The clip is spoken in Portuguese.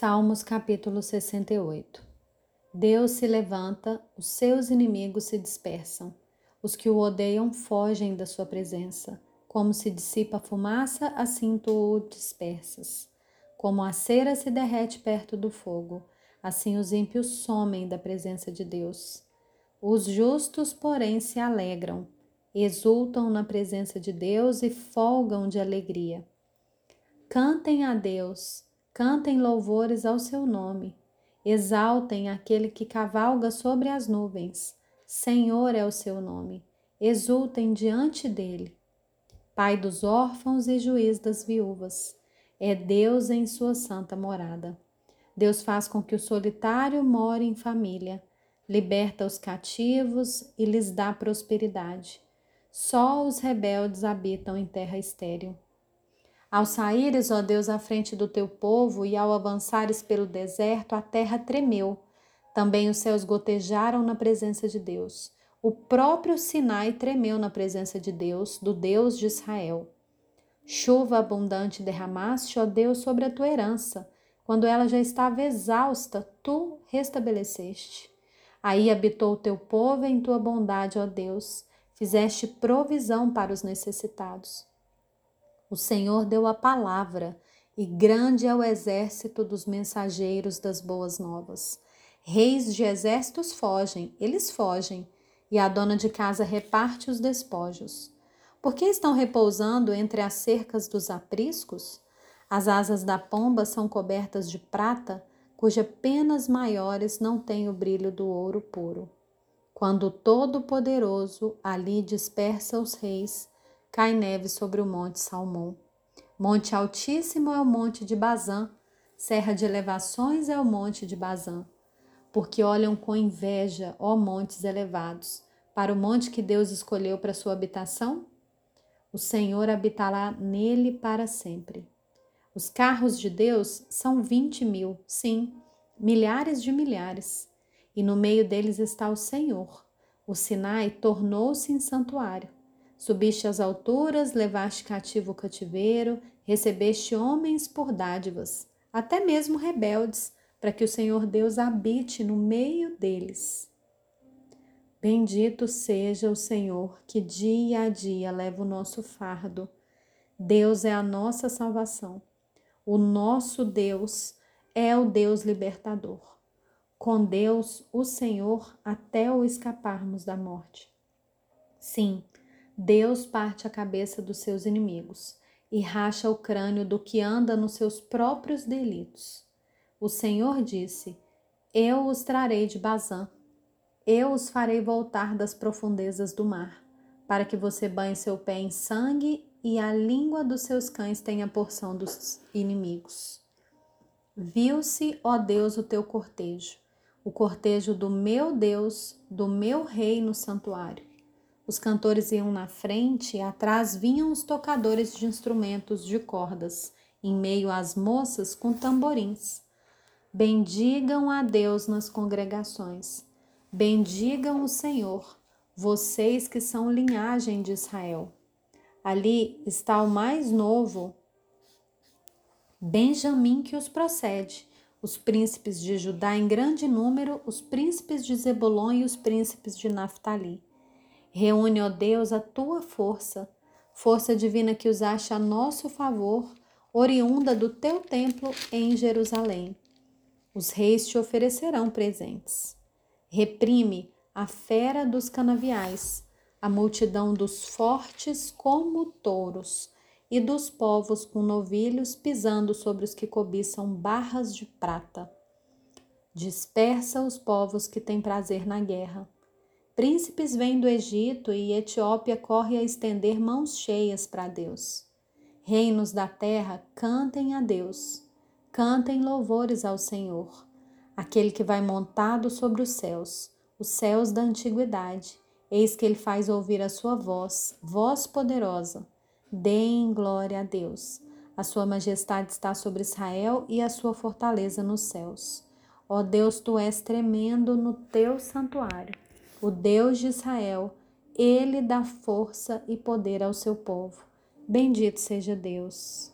Salmos capítulo 68 Deus se levanta, os seus inimigos se dispersam. Os que o odeiam fogem da sua presença. Como se dissipa a fumaça, assim tu o dispersas. Como a cera se derrete perto do fogo, assim os ímpios somem da presença de Deus. Os justos, porém, se alegram, exultam na presença de Deus e folgam de alegria. Cantem a Deus Cantem louvores ao seu nome. Exaltem aquele que cavalga sobre as nuvens. Senhor é o seu nome. Exultem diante dele. Pai dos órfãos e juiz das viúvas. É Deus em sua santa morada. Deus faz com que o solitário more em família, liberta os cativos e lhes dá prosperidade. Só os rebeldes habitam em terra estéril. Ao saíres, ó Deus, à frente do teu povo e ao avançares pelo deserto, a terra tremeu. Também os céus gotejaram na presença de Deus. O próprio Sinai tremeu na presença de Deus, do Deus de Israel. Chuva abundante derramaste, ó Deus, sobre a tua herança. Quando ela já estava exausta, tu restabeleceste. Aí habitou o teu povo em tua bondade, ó Deus. Fizeste provisão para os necessitados. O Senhor deu a palavra, e grande é o exército dos mensageiros das boas novas. Reis de exércitos fogem, eles fogem, e a dona de casa reparte os despojos. Por que estão repousando entre as cercas dos apriscos? As asas da pomba são cobertas de prata, cuja penas maiores não têm o brilho do ouro puro. Quando o Todo-Poderoso ali dispersa os reis, cai neve sobre o monte Salmão. Monte Altíssimo é o monte de Bazã, serra de elevações é o monte de Bazã. Porque olham com inveja, ó montes elevados, para o monte que Deus escolheu para sua habitação? O Senhor habitará nele para sempre. Os carros de Deus são vinte mil, sim, milhares de milhares, e no meio deles está o Senhor. O Sinai tornou-se em santuário. Subiste às alturas, levaste cativo o cativeiro, recebeste homens por dádivas, até mesmo rebeldes, para que o Senhor Deus habite no meio deles. Bendito seja o Senhor que dia a dia leva o nosso fardo. Deus é a nossa salvação. O nosso Deus é o Deus libertador. Com Deus, o Senhor, até o escaparmos da morte. Sim, Deus parte a cabeça dos seus inimigos e racha o crânio do que anda nos seus próprios delitos. O Senhor disse: Eu os trarei de Bazã, eu os farei voltar das profundezas do mar, para que você banhe seu pé em sangue e a língua dos seus cães tenha porção dos inimigos. Viu-se, ó Deus, o teu cortejo, o cortejo do meu Deus, do meu rei no santuário. Os cantores iam na frente e atrás vinham os tocadores de instrumentos de cordas, em meio às moças com tamborins. Bendigam a Deus nas congregações. Bendigam o Senhor, vocês que são linhagem de Israel. Ali está o mais novo, Benjamim, que os procede, os príncipes de Judá em grande número, os príncipes de Zebulon e os príncipes de Naphtali. Reúne, ó Deus, a tua força, força divina que usaste a nosso favor, oriunda do teu templo em Jerusalém. Os reis te oferecerão presentes. Reprime a fera dos canaviais, a multidão dos fortes como touros, e dos povos com novilhos pisando sobre os que cobiçam barras de prata. Dispersa os povos que têm prazer na guerra Príncipes vêm do Egito e Etiópia corre a estender mãos cheias para Deus. Reinos da terra, cantem a Deus. Cantem louvores ao Senhor, aquele que vai montado sobre os céus, os céus da antiguidade. Eis que ele faz ouvir a sua voz, voz poderosa. Deem glória a Deus. A sua majestade está sobre Israel e a sua fortaleza nos céus. Ó Deus, tu és tremendo no teu santuário o Deus de Israel, ele dá força e poder ao seu povo. Bendito seja Deus.